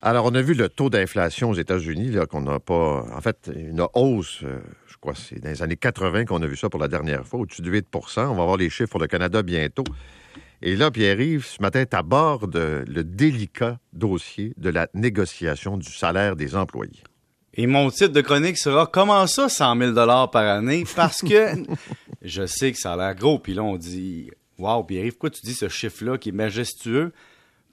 Alors, on a vu le taux d'inflation aux États-Unis, là, qu'on n'a pas. En fait, une hausse, euh, je crois que c'est dans les années 80 qu'on a vu ça pour la dernière fois, au-dessus de 8% On va voir les chiffres pour le Canada bientôt. Et là, Pierre-Yves, ce matin, tu abordes le délicat dossier de la négociation du salaire des employés. Et mon titre de chronique sera Comment ça, 100 000 par année? Parce que je sais que ça a l'air gros. Puis là, on dit Waouh, Pierre-Yves, pourquoi tu dis ce chiffre-là qui est majestueux?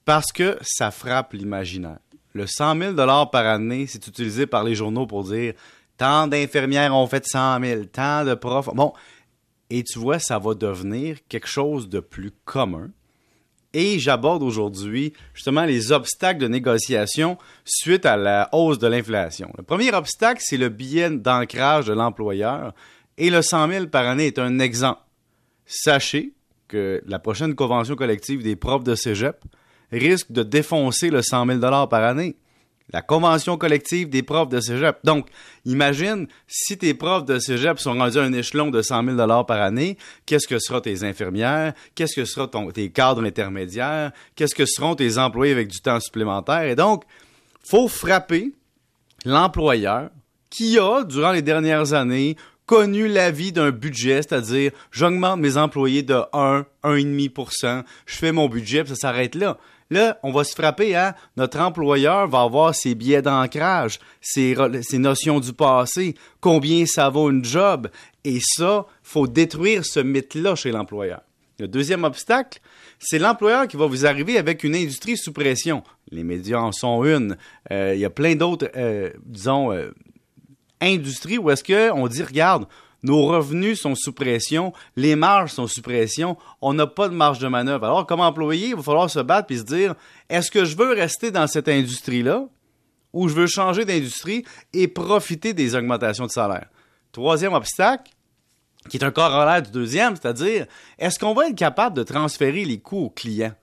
Parce que ça frappe l'imaginaire. Le 100 000 par année, c'est utilisé par les journaux pour dire tant d'infirmières ont fait 100 000, tant de profs. Bon, et tu vois, ça va devenir quelque chose de plus commun. Et j'aborde aujourd'hui justement les obstacles de négociation suite à la hausse de l'inflation. Le premier obstacle, c'est le billet d'ancrage de l'employeur. Et le 100 000 par année est un exemple. Sachez que la prochaine convention collective des profs de cégep risque de défoncer le 100 000 par année. La convention collective des profs de cégep. Donc, imagine si tes profs de cégep sont rendus à un échelon de 100 000 par année, qu'est-ce que sera tes infirmières? Qu'est-ce que sera tes cadres intermédiaires? Qu'est-ce que seront tes employés avec du temps supplémentaire? Et donc, faut frapper l'employeur qui a, durant les dernières années, connu l'avis d'un budget, c'est-à-dire j'augmente mes employés de 1, 1,5% je fais mon budget, puis ça s'arrête là. Là, on va se frapper à notre employeur va avoir ses billets d'ancrage, ses, notions du passé, combien ça vaut une job. Et ça, faut détruire ce mythe-là chez l'employeur. Le deuxième obstacle, c'est l'employeur qui va vous arriver avec une industrie sous pression. Les médias en sont une. Euh, il y a plein d'autres, euh, disons, euh, industries où est-ce qu'on dit, regarde, nos revenus sont sous pression, les marges sont sous pression, on n'a pas de marge de manœuvre. Alors, comme employé, il va falloir se battre et se dire est-ce que je veux rester dans cette industrie-là ou je veux changer d'industrie et profiter des augmentations de salaire? Troisième obstacle, qui est un corollaire du deuxième, c'est-à-dire est-ce qu'on va être capable de transférer les coûts aux clients?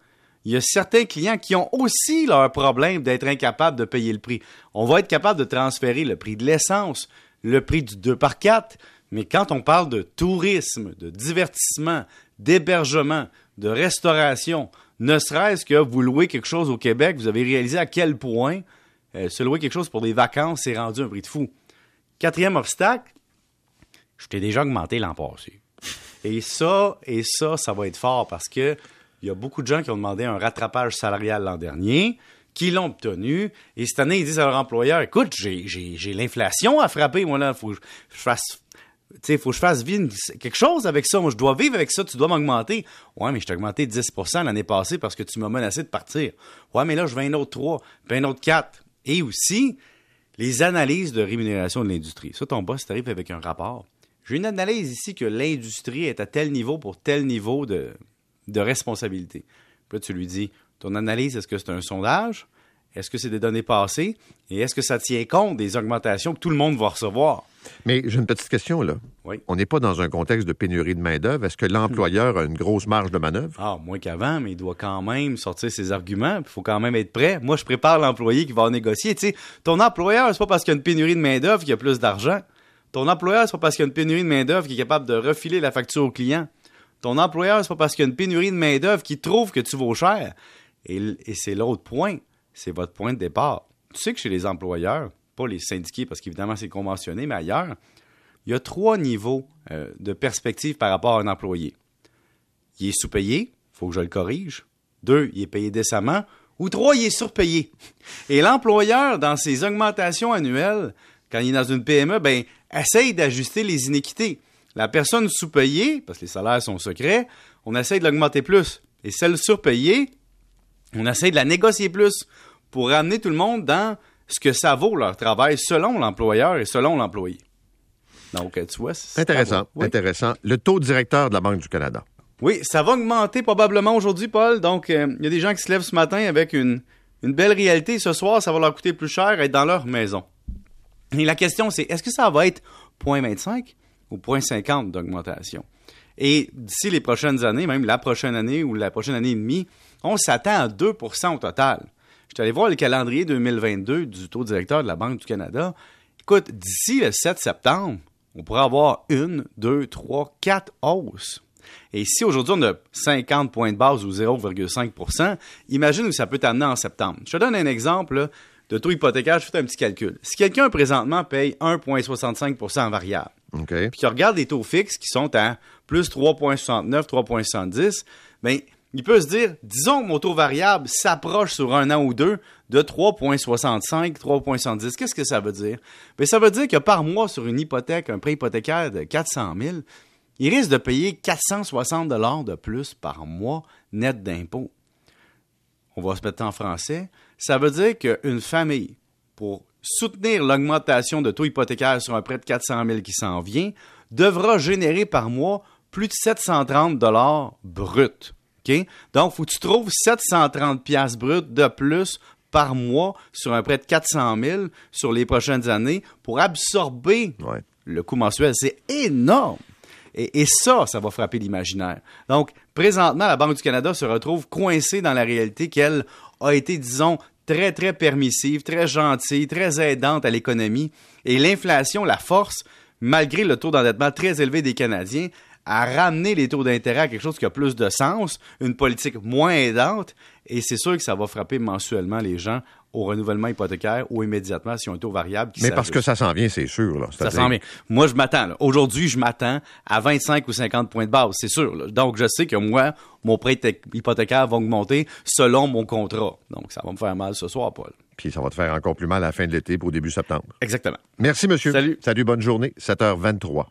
Il y a certains clients qui ont aussi leur problème d'être incapables de payer le prix. On va être capable de transférer le prix de l'essence, le prix du 2 par 4, mais quand on parle de tourisme, de divertissement, d'hébergement, de restauration, ne serait-ce que vous louez quelque chose au Québec, vous avez réalisé à quel point euh, se louer quelque chose pour des vacances, c'est rendu un prix de fou. Quatrième obstacle, je t'ai déjà augmenté l'an passé. Et ça, et ça, ça va être fort parce que il y a beaucoup de gens qui ont demandé un rattrapage salarial l'an dernier, qui l'ont obtenu. Et cette année, ils disent à leur employeur, écoute, j'ai l'inflation à frapper, moi là, faut que je fasse il faut que je fasse vivre quelque chose avec ça. Moi, je dois vivre avec ça, tu dois m'augmenter. Ouais, mais je t'ai augmenté 10% l'année passée parce que tu m'as menacé de partir. Ouais, mais là, je veux un autre 3, puis un autre 4. Et aussi, les analyses de rémunération de l'industrie. Ça, ton boss t'arrive avec un rapport. J'ai une analyse ici que l'industrie est à tel niveau pour tel niveau de, de responsabilité. Puis là, tu lui dis, ton analyse, est-ce que c'est un sondage? Est-ce que c'est des données passées? Et est-ce que ça tient compte des augmentations que tout le monde va recevoir? Mais j'ai une petite question, là. Oui. On n'est pas dans un contexte de pénurie de main-d'œuvre. Est-ce que l'employeur a une grosse marge de manœuvre? Ah, moins qu'avant, mais il doit quand même sortir ses arguments. Il faut quand même être prêt. Moi, je prépare l'employé qui va négocier. Tu sais, ton employeur, c'est pas parce qu'il y a une pénurie de main-d'œuvre qu'il y a plus d'argent. Ton employeur, c'est pas parce qu'il y a une pénurie de main-d'œuvre qu'il est capable de refiler la facture au client. Ton employeur, c'est pas parce qu'il y a une pénurie de main-d'œuvre qu'il trouve que tu vaux cher. Et, c'est l'autre point. C'est votre point de départ. Tu sais que chez les employeurs, pas les syndiqués parce qu'évidemment c'est conventionné, mais ailleurs, il y a trois niveaux euh, de perspective par rapport à un employé. Il est sous-payé, faut que je le corrige. Deux, il est payé décemment. Ou trois, il est surpayé. Et l'employeur, dans ses augmentations annuelles, quand il est dans une PME, ben, essaye d'ajuster les inéquités. La personne sous-payée, parce que les salaires sont secrets, on essaye de l'augmenter plus. Et celle surpayée, on essaye de la négocier plus pour ramener tout le monde dans ce que ça vaut leur travail selon l'employeur et selon l'employé. Donc, tu vois, c'est intéressant. Intéressant. Le taux directeur de la Banque du Canada. Oui, ça va augmenter probablement aujourd'hui, Paul. Donc, euh, il y a des gens qui se lèvent ce matin avec une, une belle réalité. Ce soir, ça va leur coûter plus cher être dans leur maison. Et la question, c'est est-ce que ça va être 0.25 ou 0.50 d'augmentation? Et d'ici les prochaines années, même la prochaine année ou la prochaine année et demie, on s'attend à 2% au total. Je suis allé voir le calendrier 2022 du taux directeur de la Banque du Canada. Écoute, d'ici le 7 septembre, on pourrait avoir une, deux, trois, quatre hausses. Et si aujourd'hui on a 50 points de base ou 0,5% imagine où ça peut t'amener en septembre. Je te donne un exemple. de taux hypothécaire, je fais un petit calcul. Si quelqu'un présentement paye 1,65% en variable, Puis qu'il regarde les taux fixes qui sont à plus 3,69, 3,70, bien, il peut se dire, disons que mon taux variable s'approche sur un an ou deux de 3,65, 3,70. Qu'est-ce que ça veut dire? Bien, ça veut dire que par mois, sur une hypothèque, un prêt hypothécaire de 400 000, il risque de payer 460 dollars de plus par mois net d'impôts. On va se mettre en français. Ça veut dire qu'une famille, pour soutenir l'augmentation de taux hypothécaire sur un prêt de 400 000 qui s'en vient, devra générer par mois plus de 730 dollars bruts. OK? Donc, faut que tu trouves 730 pièces brutes de plus par mois sur un prêt de 400 000 sur les prochaines années pour absorber Ouais. le coût mensuel. C'est énorme. Et, et ça, ça va frapper l'imaginaire. Donc, présentement, la Banque du Canada se retrouve coincée dans la réalité qu'elle a été, disons, très, très permissive, très gentille, très aidante à l'économie. Et l'inflation la force, malgré le taux d'endettement très élevé des Canadiens, à ramener les taux d'intérêt à quelque chose qui a plus de sens, une politique moins aidante, et c'est sûr que ça va frapper mensuellement les gens au renouvellement hypothécaire ou immédiatement si on un taux variable qui Mais parce que ça s'en vient, c'est sûr. Là. Ça s'en vient. Moi, je m'attends. Aujourd'hui, je m'attends à 25 ou 50 points de base, c'est sûr. là. Donc, je sais que moi, mon prêt hypothécaire va augmenter selon mon contrat. Donc, ça va me faire mal ce soir, Paul. Puis ça va te faire encore plus mal à la fin de l'été pour début septembre. Exactement. Merci, monsieur. Salut. Salut, bonne journée. 7h23.